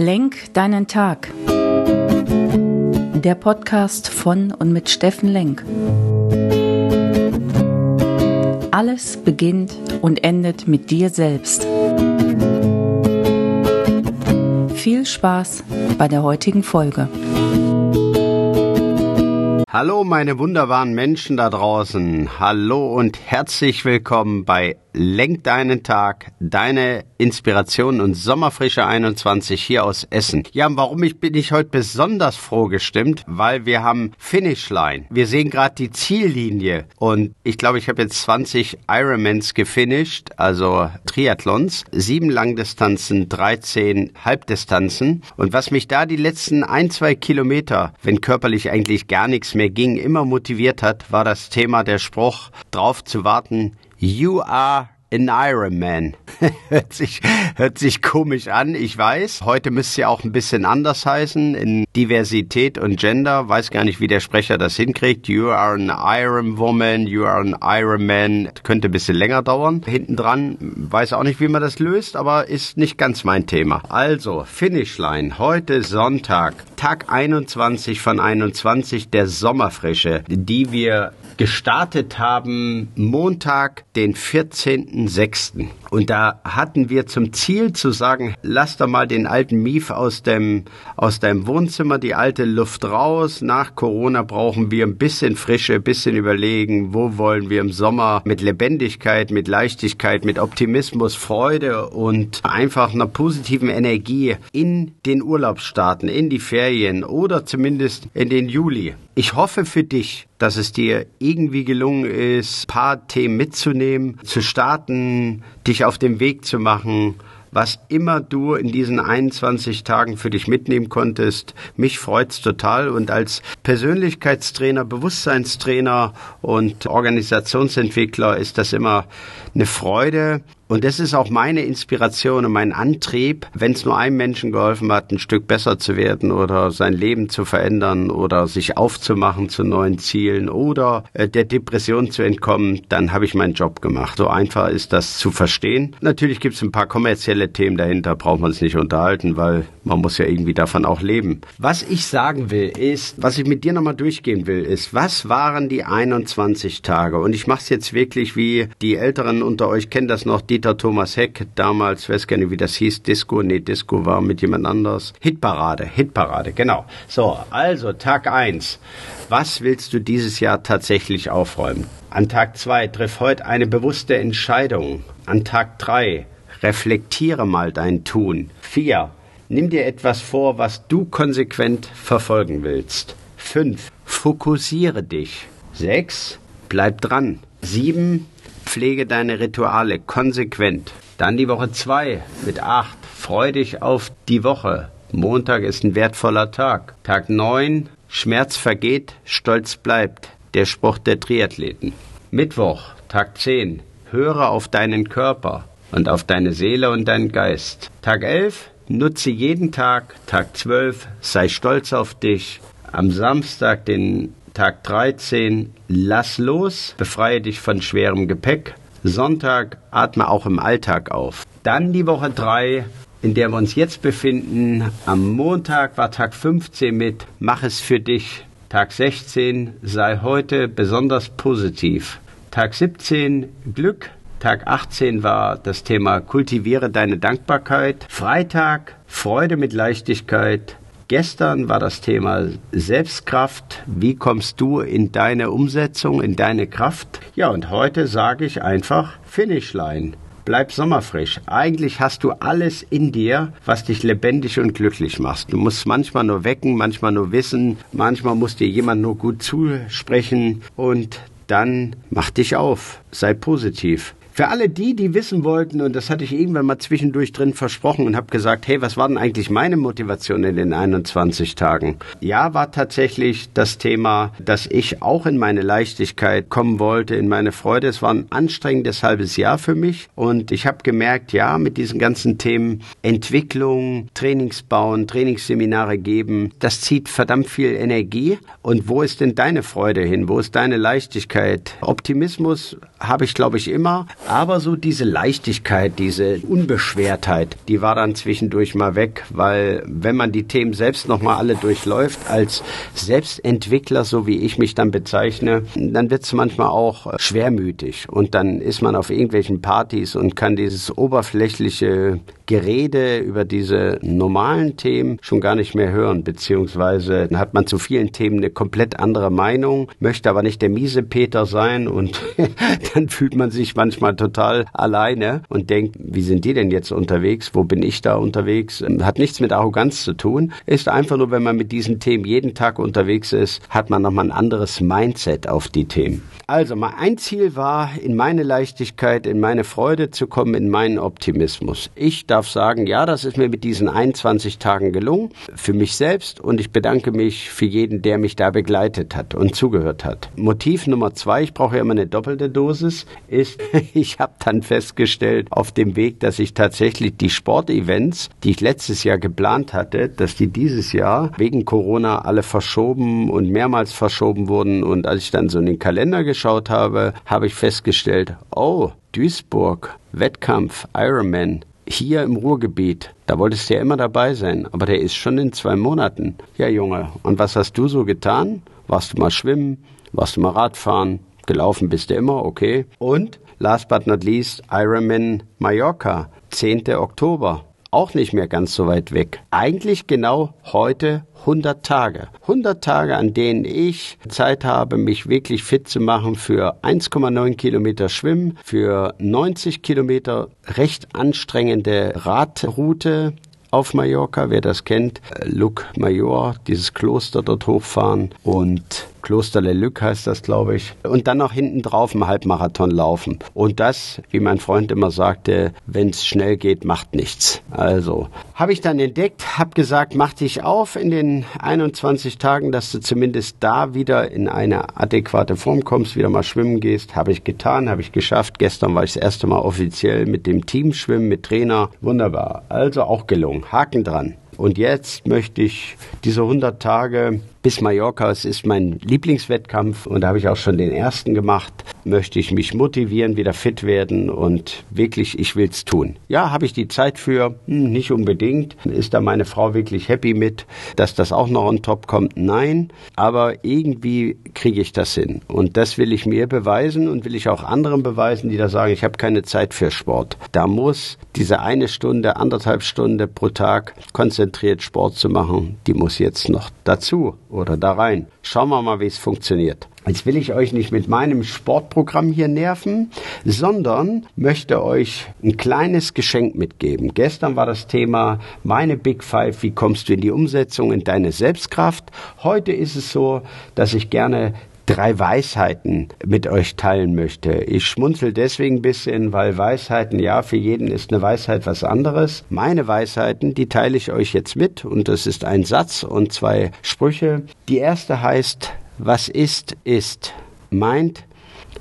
Lenk deinen Tag. Der Podcast von und mit Steffen Lenk. Alles beginnt und endet mit dir selbst. Viel Spaß bei der heutigen Folge. Hallo meine wunderbaren Menschen da draußen. Hallo und herzlich willkommen bei Lenk deinen Tag, deine Inspiration und Sommerfrische 21 hier aus Essen. Ja, warum ich, bin ich heute besonders froh gestimmt? Weil wir haben Finishline. Wir sehen gerade die Ziellinie und ich glaube, ich habe jetzt 20 Ironmans gefinisht, also Triathlons, sieben Langdistanzen, 13 Halbdistanzen. Und was mich da die letzten ein, zwei Kilometer, wenn körperlich eigentlich gar nichts mehr ging, immer motiviert hat, war das Thema der Spruch, drauf zu warten, You are an Iron Man. hört, sich, hört sich komisch an, ich weiß. Heute müsste ja auch ein bisschen anders heißen in Diversität und Gender. Weiß gar nicht, wie der Sprecher das hinkriegt. You are an Iron Woman, you are an Iron Man. Könnte ein bisschen länger dauern. Hinten dran weiß auch nicht, wie man das löst, aber ist nicht ganz mein Thema. Also, Finishline. Heute Sonntag. Tag 21 von 21 der Sommerfrische, die wir gestartet haben Montag, den 14.06. Und da hatten wir zum Ziel zu sagen, lass doch mal den alten Mief aus dem, aus deinem Wohnzimmer, die alte Luft raus. Nach Corona brauchen wir ein bisschen Frische, ein bisschen überlegen, wo wollen wir im Sommer mit Lebendigkeit, mit Leichtigkeit, mit Optimismus, Freude und einfach einer positiven Energie in den Urlaub starten, in die Ferien oder zumindest in den Juli. Ich hoffe für dich, dass es dir irgendwie gelungen ist, paar Themen mitzunehmen, zu starten, dich auf den Weg zu machen, was immer du in diesen 21 Tagen für dich mitnehmen konntest. Mich freut's total und als Persönlichkeitstrainer, Bewusstseinstrainer und Organisationsentwickler ist das immer eine Freude, und das ist auch meine Inspiration und mein Antrieb, wenn es nur einem Menschen geholfen hat, ein Stück besser zu werden oder sein Leben zu verändern oder sich aufzumachen zu neuen Zielen oder äh, der Depression zu entkommen, dann habe ich meinen Job gemacht. So einfach ist das zu verstehen. Natürlich gibt es ein paar kommerzielle Themen dahinter, braucht man es nicht unterhalten, weil man muss ja irgendwie davon auch leben. Was ich sagen will, ist, was ich mit dir nochmal durchgehen will, ist, was waren die 21 Tage? Und ich mache es jetzt wirklich, wie die Älteren unter euch kennen das noch, die Dieter Thomas Heck, damals, weiß gar nicht, wie das hieß, Disco, nee, Disco war mit jemand anders. Hitparade, Hitparade, genau. So, also Tag 1. Was willst du dieses Jahr tatsächlich aufräumen? An Tag 2 triff heute eine bewusste Entscheidung. An Tag 3 reflektiere mal dein Tun. 4. Nimm dir etwas vor, was du konsequent verfolgen willst. 5. Fokussiere dich. 6. Bleib dran. 7. Pflege deine Rituale konsequent. Dann die Woche 2 mit 8. Freu dich auf die Woche. Montag ist ein wertvoller Tag. Tag 9. Schmerz vergeht, Stolz bleibt. Der Spruch der Triathleten. Mittwoch, Tag 10. Höre auf deinen Körper und auf deine Seele und deinen Geist. Tag 11. Nutze jeden Tag. Tag 12. Sei stolz auf dich. Am Samstag, den Tag 13, lass los, befreie dich von schwerem Gepäck. Sonntag, atme auch im Alltag auf. Dann die Woche 3, in der wir uns jetzt befinden. Am Montag war Tag 15 mit Mach es für dich. Tag 16, sei heute besonders positiv. Tag 17, Glück. Tag 18 war das Thema Kultiviere deine Dankbarkeit. Freitag, Freude mit Leichtigkeit. Gestern war das Thema Selbstkraft. Wie kommst du in deine Umsetzung, in deine Kraft? Ja, und heute sage ich einfach Finishline. Bleib sommerfrisch. Eigentlich hast du alles in dir, was dich lebendig und glücklich macht. Du musst manchmal nur wecken, manchmal nur wissen, manchmal muss dir jemand nur gut zusprechen und dann mach dich auf. Sei positiv. Für alle die, die wissen wollten, und das hatte ich irgendwann mal zwischendurch drin versprochen und habe gesagt, hey, was war denn eigentlich meine Motivation in den 21 Tagen? Ja, war tatsächlich das Thema, dass ich auch in meine Leichtigkeit kommen wollte, in meine Freude. Es war ein anstrengendes halbes Jahr für mich und ich habe gemerkt, ja, mit diesen ganzen Themen Entwicklung, Trainingsbauen, Trainingsseminare geben, das zieht verdammt viel Energie. Und wo ist denn deine Freude hin? Wo ist deine Leichtigkeit? Optimismus habe ich, glaube ich, immer Aber so diese Leichtigkeit, diese Unbeschwertheit, die war dann zwischendurch mal weg, weil wenn man die Themen selbst nochmal alle durchläuft, als Selbstentwickler, so wie ich mich dann bezeichne, dann wird es manchmal auch schwermütig. Und dann ist man auf irgendwelchen Partys und kann dieses oberflächliche Gerede über diese normalen Themen schon gar nicht mehr hören, beziehungsweise hat man zu vielen Themen eine komplett andere Meinung, möchte aber nicht der miese Peter sein und dann fühlt man sich manchmal total alleine und denkt, wie sind die denn jetzt unterwegs? Wo bin ich da unterwegs? Hat nichts mit Arroganz zu tun, ist einfach nur, wenn man mit diesen Themen jeden Tag unterwegs ist, hat man nochmal ein anderes Mindset auf die Themen. Also, mein Ziel war, in meine Leichtigkeit, in meine Freude zu kommen, in meinen Optimismus. Ich darf sagen, ja, das ist mir mit diesen 21 Tagen gelungen, für mich selbst und ich bedanke mich für jeden, der mich da begleitet hat und zugehört hat. Motiv Nummer zwei, ich brauche ja immer eine doppelte Dosis, ist, ich habe dann festgestellt auf dem Weg, dass ich tatsächlich die Sportevents, die ich letztes Jahr geplant hatte, dass die dieses Jahr wegen Corona alle verschoben und mehrmals verschoben wurden und als ich dann so in den Kalender angeschaut habe, habe ich festgestellt, oh, Duisburg, Wettkampf, Ironman, hier im Ruhrgebiet. Da wolltest du ja immer dabei sein, aber der ist schon in zwei Monaten. Ja, Junge, und was hast du so getan? Warst du mal schwimmen? Warst du mal Radfahren? Gelaufen bist du immer, okay. Und last but not least, Ironman Mallorca, 10. Oktober auch nicht mehr ganz so weit weg. Eigentlich genau heute 100 Tage. 100 Tage, an denen ich Zeit habe, mich wirklich fit zu machen für 1,9 Kilometer Schwimmen, für 90 Kilometer recht anstrengende Radroute, auf Mallorca, wer das kennt, Luc Major, dieses Kloster dort hochfahren und Kloster Le heißt das, glaube ich. Und dann noch hinten drauf einen Halbmarathon laufen. Und das, wie mein Freund immer sagte, wenn es schnell geht, macht nichts. Also habe ich dann entdeckt, habe gesagt, mach dich auf in den 21 Tagen, dass du zumindest da wieder in eine adäquate Form kommst, wieder mal schwimmen gehst. Habe ich getan, habe ich geschafft. Gestern war ich das erste Mal offiziell mit dem Team schwimmen, mit Trainer. Wunderbar. Also auch gelungen. Haken dran. Und jetzt möchte ich diese 100 Tage bis Mallorca, es ist mein Lieblingswettkampf und da habe ich auch schon den ersten gemacht, möchte ich mich motivieren, wieder fit werden und wirklich, ich will's tun. Ja, habe ich die Zeit für? Hm, nicht unbedingt. Ist da meine Frau wirklich happy mit, dass das auch noch on top kommt? Nein, aber irgendwie kriege ich das hin und das will ich mir beweisen und will ich auch anderen beweisen, die da sagen, ich habe keine Zeit für Sport. Da muss diese eine Stunde, anderthalb Stunde pro Tag konzentriert Sport zu machen, die muss jetzt noch dazu oder da rein. Schauen wir mal, wie es funktioniert. Jetzt will ich euch nicht mit meinem Sportprogramm hier nerven, sondern möchte euch ein kleines Geschenk mitgeben. Gestern war das Thema meine Big Five, wie kommst du in die Umsetzung, in deine Selbstkraft. Heute ist es so, dass ich gerne drei Weisheiten mit euch teilen möchte. Ich schmunzel deswegen ein bisschen, weil Weisheiten, ja, für jeden ist eine Weisheit was anderes. Meine Weisheiten, die teile ich euch jetzt mit und das ist ein Satz und zwei Sprüche. Die erste heißt, was ist, ist. Meint,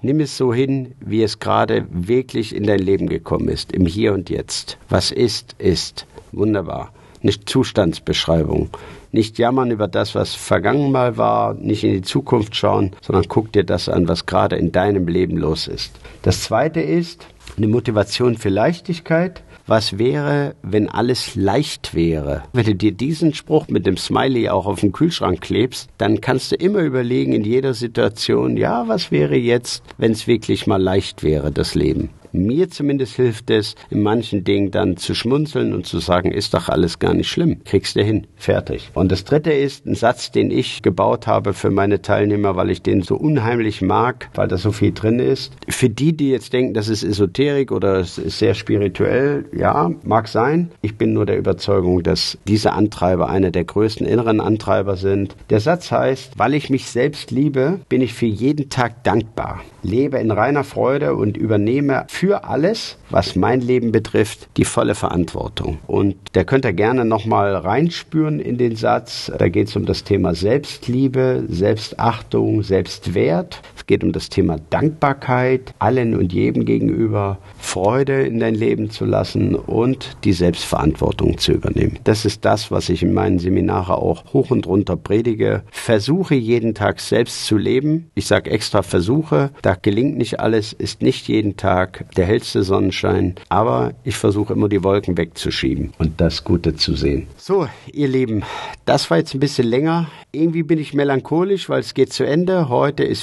nimm es so hin, wie es gerade wirklich in dein Leben gekommen ist, im Hier und Jetzt. Was ist, ist. Wunderbar. Eine Zustandsbeschreibung. Nicht jammern über das, was vergangen mal war, nicht in die Zukunft schauen, sondern guck dir das an, was gerade in deinem Leben los ist. Das zweite ist eine Motivation für Leichtigkeit. Was wäre, wenn alles leicht wäre? Wenn du dir diesen Spruch mit dem Smiley auch auf den Kühlschrank klebst, dann kannst du immer überlegen in jeder Situation, ja, was wäre jetzt, wenn es wirklich mal leicht wäre, das Leben? Mir zumindest hilft es, in manchen Dingen dann zu schmunzeln und zu sagen, ist doch alles gar nicht schlimm. Kriegst du hin. Fertig. Und das dritte ist ein Satz, den ich gebaut habe für meine Teilnehmer, weil ich den so unheimlich mag, weil da so viel drin ist. Für die, die jetzt denken, das ist Esoterik oder es ist sehr spirituell, ja, mag sein. Ich bin nur der Überzeugung, dass diese Antreiber einer der größten inneren Antreiber sind. Der Satz heißt, weil ich mich selbst liebe, bin ich für jeden Tag dankbar. Lebe in reiner Freude und übernehme für alles, was mein Leben betrifft, die volle Verantwortung. Und da könnt ihr gerne nochmal reinspüren in den Satz. Da geht es um das Thema Selbstliebe, Selbstachtung, Selbstwert. Es geht um das Thema Dankbarkeit, allen und jedem gegenüber Freude in dein Leben zu lassen und die Selbstverantwortung zu übernehmen. Das ist das, was ich in meinen Seminaren auch hoch und runter predige. Versuche jeden Tag selbst zu leben. Ich sage extra Versuche. Da gelingt nicht alles, ist nicht jeden Tag der hellste Sonnenschein. Aber ich versuche immer die Wolken wegzuschieben und das Gute zu sehen. So, ihr Lieben, das war jetzt ein bisschen länger. Irgendwie bin ich melancholisch, weil es geht zu Ende. Heute ist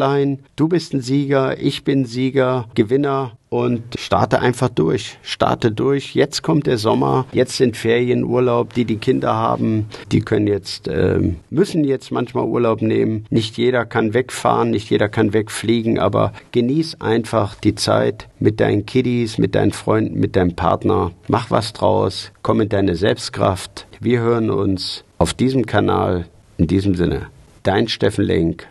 Finishline. Du bist ein Sieger, ich bin Sieger, Gewinner und starte einfach durch. Starte durch. Jetzt kommt der Sommer. Jetzt sind Ferien, Urlaub. Die, die Kinder haben, die können jetzt, äh, müssen jetzt manchmal Urlaub nehmen. Nicht jeder kann wegfahren, nicht jeder kann wegfliegen, aber genieß einfach die Zeit mit deinen Kiddies, mit deinen Freunden, mit deinem Partner. Mach was draus. Komm in deine Selbstkraft. Wir hören uns auf diesem Kanal. In diesem Sinne, dein Steffen Lenk.